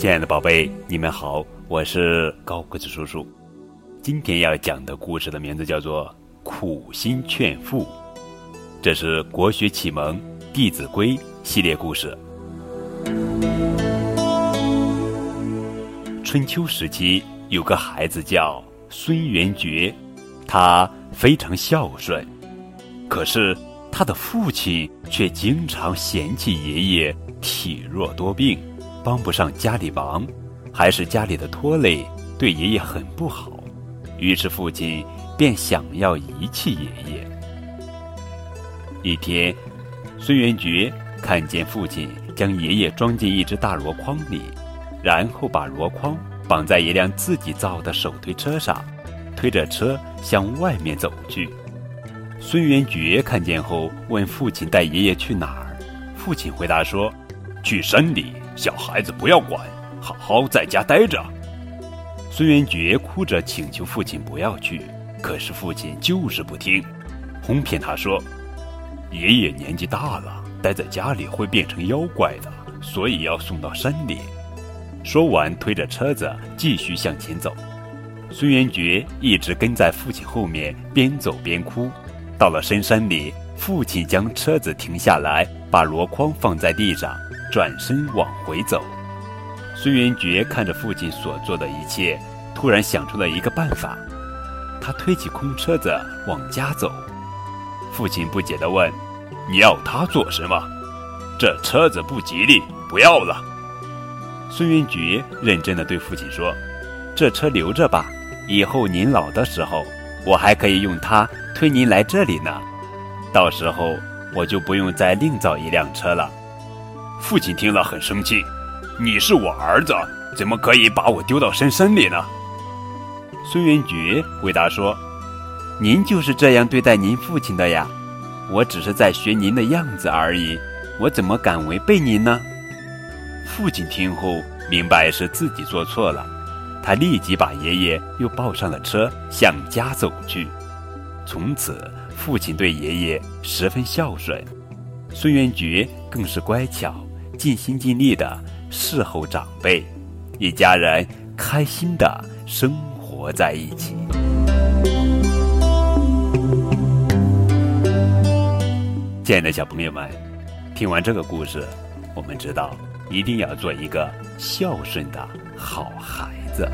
亲爱的宝贝，你们好，我是高个子叔叔。今天要讲的故事的名字叫做《苦心劝父》，这是国学启蒙《弟子规》系列故事。春秋时期有个孩子叫孙元觉，他非常孝顺，可是他的父亲却经常嫌弃爷爷体弱多病。帮不上家里忙，还是家里的拖累，对爷爷很不好。于是父亲便想要遗弃爷爷。一天，孙元觉看见父亲将爷爷装进一只大箩筐里，然后把箩筐绑在一辆自己造的手推车上，推着车向外面走去。孙元觉看见后问父亲：“带爷爷去哪儿？”父亲回答说：“去山里。”小孩子不要管，好好在家待着。孙元觉哭着请求父亲不要去，可是父亲就是不听，哄骗他说：“爷爷年纪大了，待在家里会变成妖怪的，所以要送到山里。”说完，推着车子继续向前走。孙元觉一直跟在父亲后面，边走边哭。到了深山里，父亲将车子停下来，把箩筐放在地上。转身往回走，孙元觉看着父亲所做的一切，突然想出了一个办法。他推起空车子往家走。父亲不解地问：“你要它做什么？这车子不吉利，不要了。”孙元觉认真地对父亲说：“这车留着吧，以后您老的时候，我还可以用它推您来这里呢。到时候我就不用再另造一辆车了。”父亲听了很生气：“你是我儿子，怎么可以把我丢到深山里呢？”孙元觉回答说：“您就是这样对待您父亲的呀，我只是在学您的样子而已，我怎么敢违背您呢？”父亲听后明白是自己做错了，他立即把爷爷又抱上了车，向家走去。从此，父亲对爷爷十分孝顺，孙元觉更是乖巧。尽心尽力的侍候长辈，一家人开心的生活在一起。亲爱的小朋友们，听完这个故事，我们知道一定要做一个孝顺的好孩子。